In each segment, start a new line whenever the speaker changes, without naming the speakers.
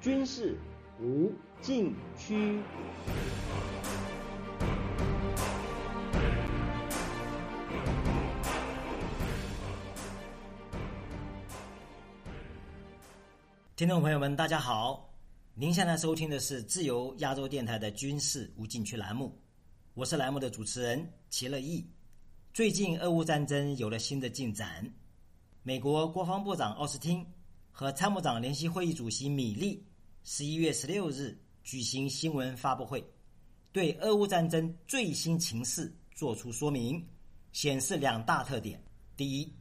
军事无禁区。
听众朋友们，大家好！您现在收听的是自由亚洲电台的军事无禁区栏目，我是栏目的主持人齐乐意。最近，俄乌战争有了新的进展。美国国防部长奥斯汀和参谋长联席会议主席米利十一月十六日举行新闻发布会，对俄乌战争最新情势作出说明，显示两大特点：第一，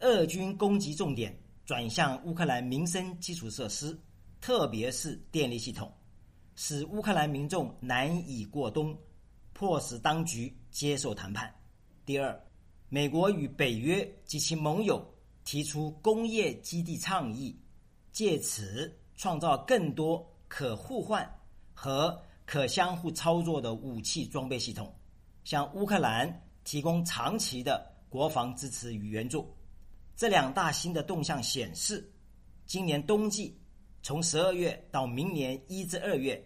俄军攻击重点。转向乌克兰民生基础设施，特别是电力系统，使乌克兰民众难以过冬，迫使当局接受谈判。第二，美国与北约及其盟友提出工业基地倡议，借此创造更多可互换和可相互操作的武器装备系统，向乌克兰提供长期的国防支持与援助。这两大新的动向显示，今年冬季从十二月到明年一至二月，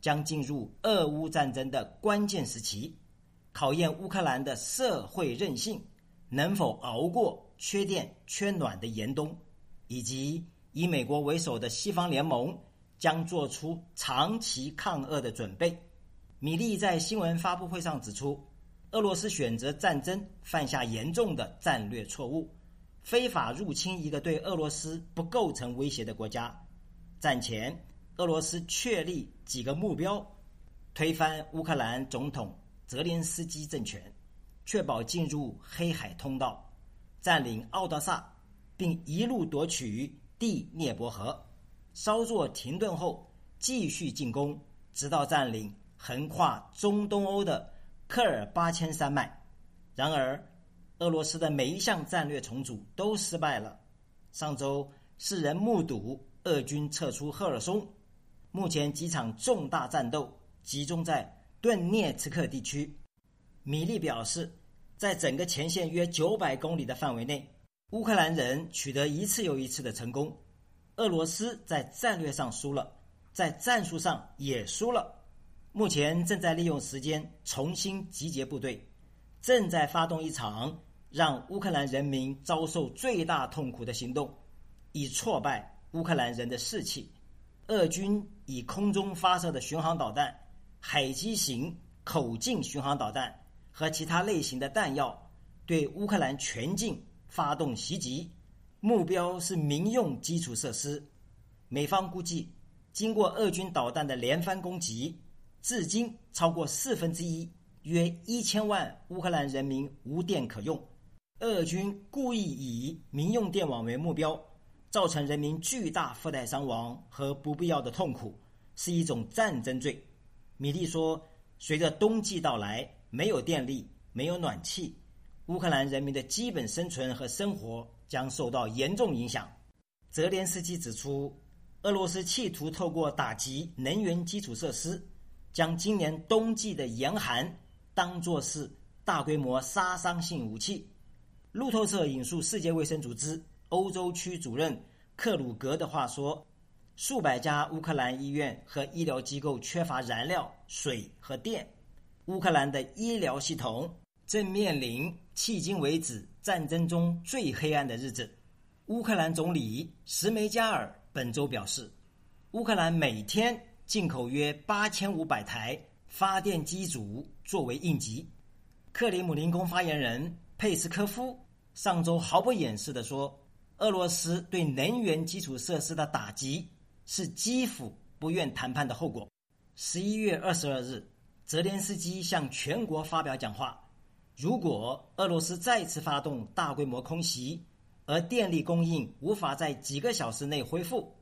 将进入俄乌战争的关键时期，考验乌克兰的社会韧性能否熬过缺电缺暖的严冬，以及以美国为首的西方联盟将做出长期抗俄的准备。米利在新闻发布会上指出，俄罗斯选择战争犯下严重的战略错误。非法入侵一个对俄罗斯不构成威胁的国家。战前，俄罗斯确立几个目标：推翻乌克兰总统泽连斯基政权，确保进入黑海通道，占领奥德萨，并一路夺取第涅伯河。稍作停顿后，继续进攻，直到占领横跨中东欧的科尔巴阡山脉。然而，俄罗斯的每一项战略重组都失败了。上周，世人目睹俄军撤出赫尔松。目前，几场重大战斗集中在顿涅茨克地区。米利表示，在整个前线约九百公里的范围内，乌克兰人取得一次又一次的成功。俄罗斯在战略上输了，在战术上也输了。目前正在利用时间重新集结部队，正在发动一场。让乌克兰人民遭受最大痛苦的行动，以挫败乌克兰人的士气。俄军以空中发射的巡航导弹、海基型口径巡航导弹和其他类型的弹药，对乌克兰全境发动袭击，目标是民用基础设施。美方估计，经过俄军导弹的连番攻击，至今超过四分之一，约一千万乌克兰人民无电可用。俄军故意以民用电网为目标，造成人民巨大附带伤亡和不必要的痛苦，是一种战争罪。米利说：“随着冬季到来，没有电力，没有暖气，乌克兰人民的基本生存和生活将受到严重影响。”泽连斯基指出，俄罗斯企图透过打击能源基础设施，将今年冬季的严寒当作是大规模杀伤性武器。路透社引述世界卫生组织欧洲区主任克鲁格的话说：“数百家乌克兰医院和医疗机构缺乏燃料、水和电。乌克兰的医疗系统正面临迄今为止战争中最黑暗的日子。”乌克兰总理什梅加尔本周表示，乌克兰每天进口约八千五百台发电机组作为应急。克里姆林宫发言人。佩斯科夫上周毫不掩饰地说：“俄罗斯对能源基础设施的打击是基辅不愿谈判的后果。”十一月二十二日，泽连斯基向全国发表讲话：“如果俄罗斯再次发动大规模空袭，而电力供应无法在几个小时内恢复，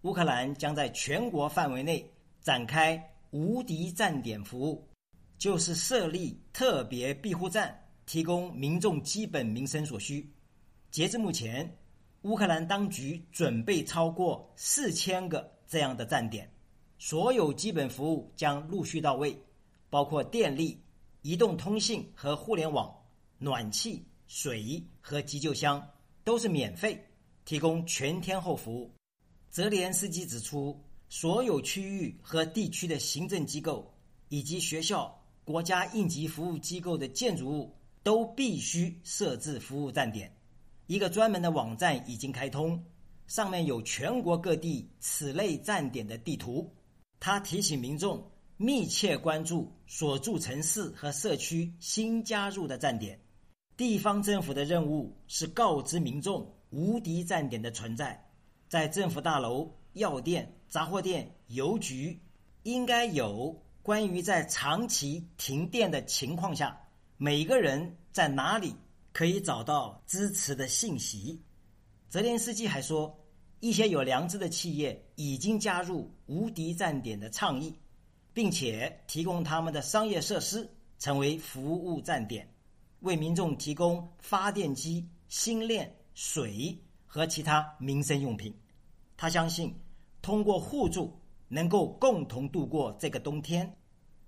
乌克兰将在全国范围内展开无敌站点服务，就是设立特别庇护站。”提供民众基本民生所需。截至目前，乌克兰当局准备超过四千个这样的站点，所有基本服务将陆续到位，包括电力、移动通信和互联网、暖气、水和急救箱都是免费，提供全天候服务。泽连斯基指出，所有区域和地区的行政机构以及学校、国家应急服务机构的建筑物都必须设置服务站点。一个专门的网站已经开通，上面有全国各地此类站点的地图。他提醒民众密切关注所住城市和社区新加入的站点。地方政府的任务是告知民众无敌站点的存在，在政府大楼、药店。杂货店、邮局应该有关于在长期停电的情况下，每个人在哪里可以找到支持的信息。泽连斯基还说，一些有良知的企业已经加入无敌站点的倡议，并且提供他们的商业设施成为服务站点，为民众提供发电机、新链、水和其他民生用品。他相信。通过互助，能够共同度过这个冬天。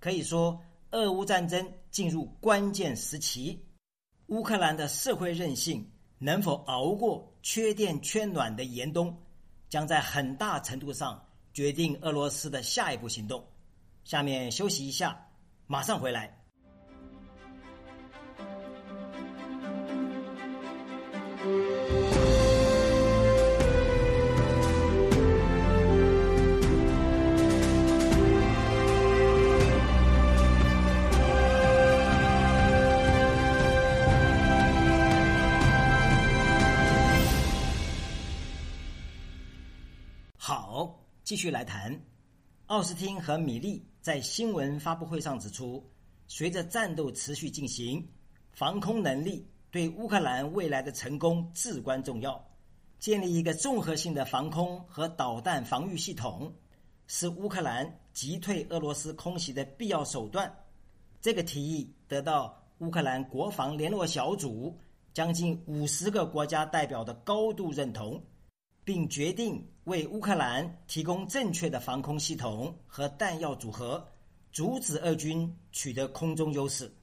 可以说，俄乌战争进入关键时期。乌克兰的社会韧性能否熬过缺电缺暖的严冬，将在很大程度上决定俄罗斯的下一步行动。下面休息一下，马上回来。好继续来谈，奥斯汀和米利在新闻发布会上指出，随着战斗持续进行，防空能力对乌克兰未来的成功至关重要。建立一个综合性的防空和导弹防御系统，是乌克兰击退俄罗斯空袭的必要手段。这个提议得到乌克兰国防联络小组将近五十个国家代表的高度认同。并决定为乌克兰提供正确的防空系统和弹药组合，阻止俄军取得空中优势。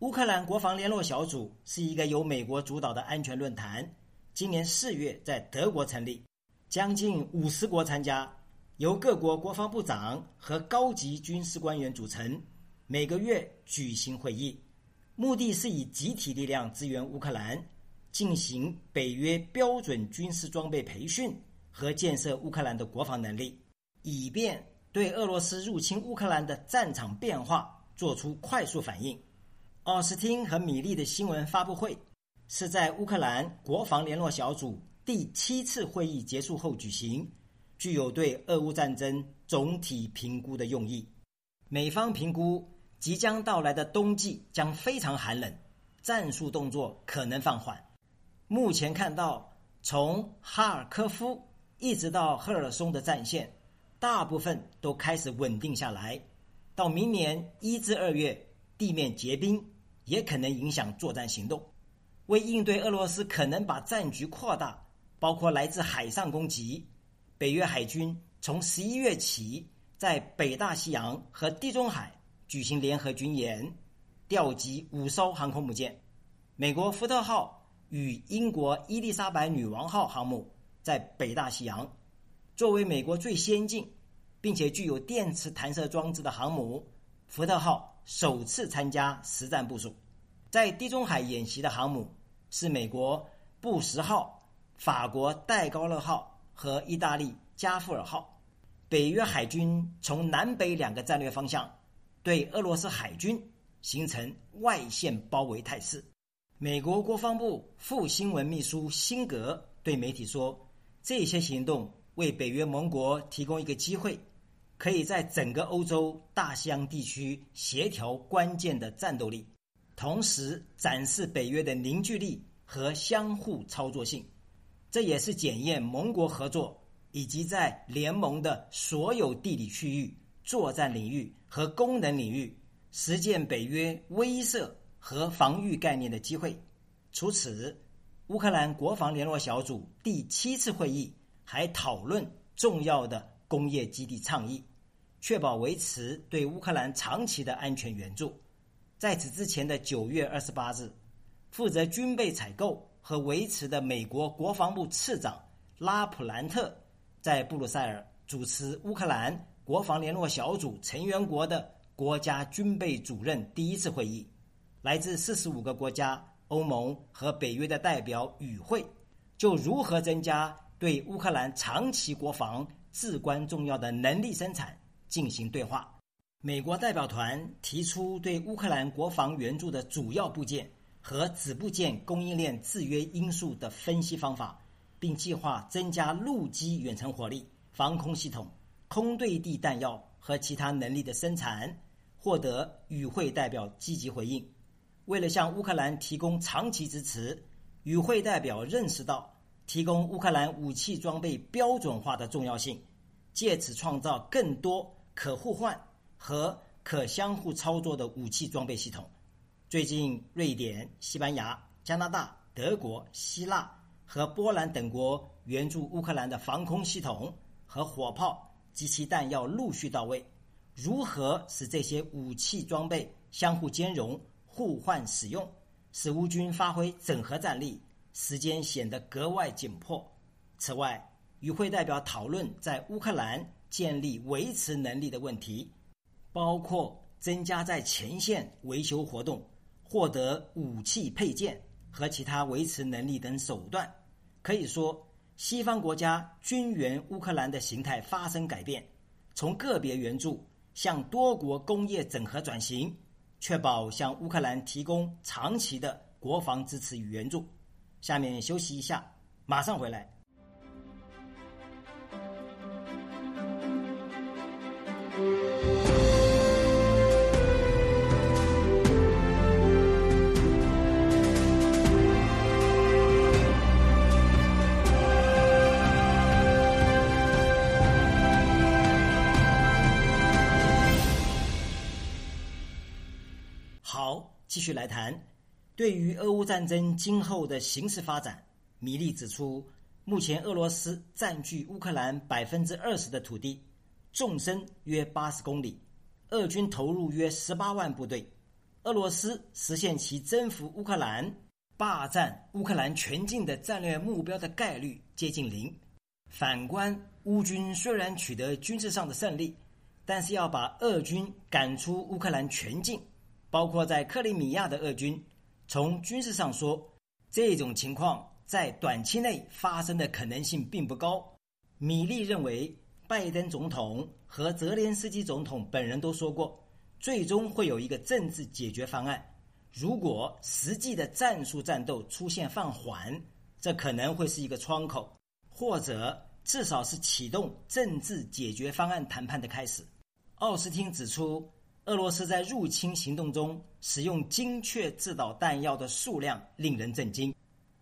乌克兰国防联络小组是一个由美国主导的安全论坛，今年四月在德国成立，将近五十国参加，由各国国防部长和高级军事官员组成，每个月举行会议，目的是以集体力量支援乌克兰。进行北约标准军事装备培训和建设乌克兰的国防能力，以便对俄罗斯入侵乌克兰的战场变化做出快速反应。奥斯汀和米利的新闻发布会是在乌克兰国防联络小组第七次会议结束后举行，具有对俄乌战争总体评估的用意。美方评估即将到来的冬季将非常寒冷，战术动作可能放缓。目前看到，从哈尔科夫一直到赫尔松的战线，大部分都开始稳定下来。到明年一至二月，地面结冰也可能影响作战行动。为应对俄罗斯可能把战局扩大，包括来自海上攻击，北约海军从十一月起在北大西洋和地中海举行联合军演，调集五艘航空母舰，美国福特号。与英国伊丽莎白女王号航母在北大西洋，作为美国最先进并且具有电磁弹射装置的航母，福特号首次参加实战部署。在地中海演习的航母是美国布什号、法国戴高乐号和意大利加夫尔号。北约海军从南北两个战略方向对俄罗斯海军形成外线包围态势。美国国防部副新闻秘书辛格对媒体说：“这些行动为北约盟国提供一个机会，可以在整个欧洲大西洋地区协调关键的战斗力，同时展示北约的凝聚力和相互操作性。这也是检验盟国合作以及在联盟的所有地理区域、作战领域和功能领域实践北约威慑。”和防御概念的机会。除此，乌克兰国防联络小组第七次会议还讨论重要的工业基地倡议，确保维持对乌克兰长期的安全援助。在此之前的九月二十八日，负责军备采购和维持的美国国防部次长拉普兰特在布鲁塞尔主持乌克兰国防联络小组成员国的国家军备主任第一次会议，来自四十五个国家、欧盟和北约的代表与会，就如何增加对乌克兰长期国防至关重要的能力生产进行对话。美国代表团提出对乌克兰国防援助的主要部件和子部件供应链制约因素的分析方法。并计划增加陆基远程火力、防空系统、空对地弹药和其他能力的生产，获得与会代表积极回应。为了向乌克兰提供长期支持，与会代表认识到提供乌克兰武器装备标准化的重要性，借此创造更多可互换和可相互操作的武器装备系统。最近，瑞典、西班牙、加拿大、德国、希腊。和波兰等国援助乌克兰的防空系统和火炮及其弹药陆续到位。如何使这些武器装备相互兼容、互换使用，使乌军发挥整合战力，时间显得格外紧迫。此外，与会代表讨论在乌克兰建立维持能力的问题，包括增加在前线维修活动、获得武器配件和其他维持能力等手段。可以说，西方国家军援乌克兰的形态发生改变，从个别援助向多国工业整合转型，确保向乌克兰提供长期的国防支持与援助。下面休息一下，马上回来。好继续来谈，对于俄乌战争今后的形势发展，米利指出，目前俄罗斯占据乌克兰百分之二十的土地，纵深约八十公里，俄军投入约十八万部队，俄罗斯实现其征服乌克兰、霸占乌克兰全境的战略目标的概率接近零。反观乌军虽然取得军事上的胜利，但是要把俄军赶出乌克兰全境。包括在克里米亚的俄军，从军事上说，这种情况在短期内发生的可能性并不高。米利认为，拜登总统和泽连斯基总统本人都说过，最终会有一个政治解决方案。如果实际的战术战斗出现放缓，这可能会是一个窗口，或者至少是启动政治解决方案谈判的开始。奥斯汀指出。俄罗斯在入侵行动中使用精确制导弹药的数量令人震惊，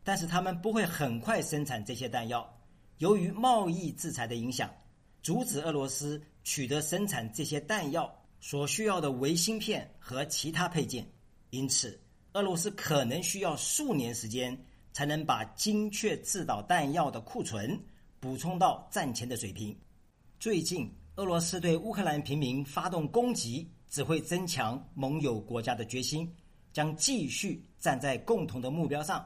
但是他们不会很快生产这些弹药。由于贸易制裁的影响，阻止俄罗斯取得生产这些弹药所需要的微芯片和其他配件，因此俄罗斯可能需要数年时间才能把精确制导弹药的库存补充到战前的水平。最近，俄罗斯对乌克兰平民发动攻击。只会增强盟友国家的决心，将继续站在共同的目标上。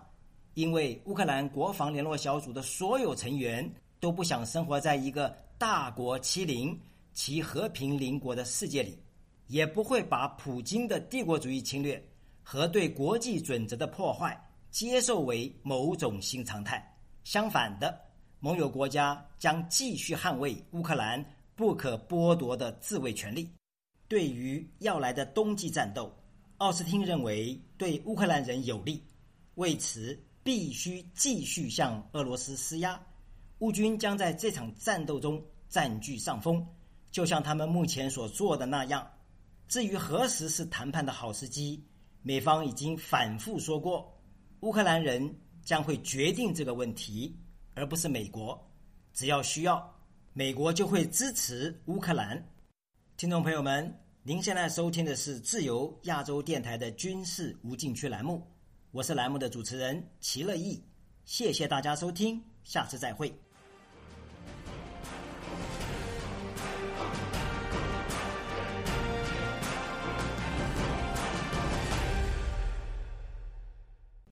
因为乌克兰国防联络小组的所有成员都不想生活在一个大国欺凌其和平邻国的世界里，也不会把普京的帝国主义侵略和对国际准则的破坏接受为某种新常态。相反的，盟友国家将继续捍卫乌克兰不可剥夺的自卫权利。对于要来的冬季战斗，奥斯汀认为对乌克兰人有利，为此必须继续向俄罗斯施压。乌军将在这场战斗中占据上风，就像他们目前所做的那样。至于何时是谈判的好时机，美方已经反复说过，乌克兰人将会决定这个问题，而不是美国。只要需要，美国就会支持乌克兰。听众朋友们，您现在收听的是自由亚洲电台的军事无禁区栏目，我是栏目的主持人齐乐意，谢谢大家收听，下次再会。